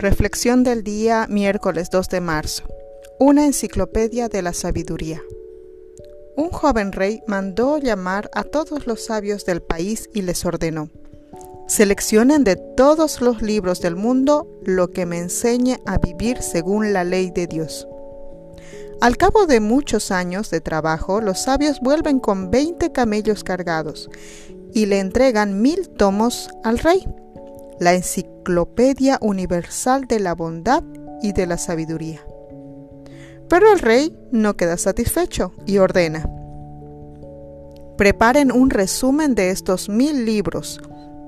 Reflexión del día miércoles 2 de marzo. Una enciclopedia de la sabiduría. Un joven rey mandó llamar a todos los sabios del país y les ordenó, seleccionen de todos los libros del mundo lo que me enseñe a vivir según la ley de Dios. Al cabo de muchos años de trabajo, los sabios vuelven con 20 camellos cargados y le entregan mil tomos al rey la Enciclopedia Universal de la Bondad y de la Sabiduría. Pero el rey no queda satisfecho y ordena, preparen un resumen de estos mil libros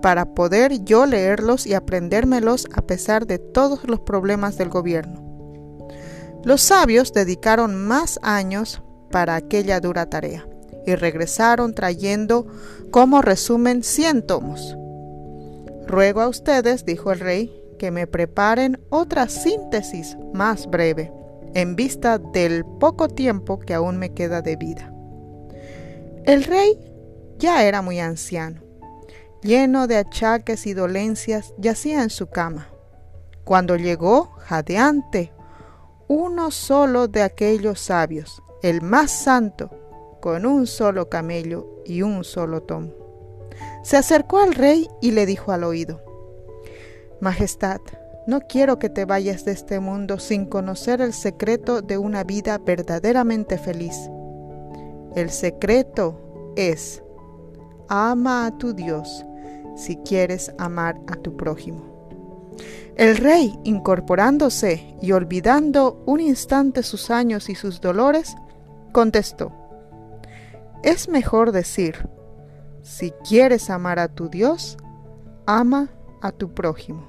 para poder yo leerlos y aprendérmelos a pesar de todos los problemas del gobierno. Los sabios dedicaron más años para aquella dura tarea y regresaron trayendo como resumen 100 tomos. Ruego a ustedes, dijo el rey, que me preparen otra síntesis más breve, en vista del poco tiempo que aún me queda de vida. El rey ya era muy anciano, lleno de achaques y dolencias, yacía en su cama. Cuando llegó, jadeante, uno solo de aquellos sabios, el más santo, con un solo camello y un solo tomo. Se acercó al rey y le dijo al oído, Majestad, no quiero que te vayas de este mundo sin conocer el secreto de una vida verdaderamente feliz. El secreto es, ama a tu Dios si quieres amar a tu prójimo. El rey, incorporándose y olvidando un instante sus años y sus dolores, contestó, es mejor decir, si quieres amar a tu Dios, ama a tu prójimo.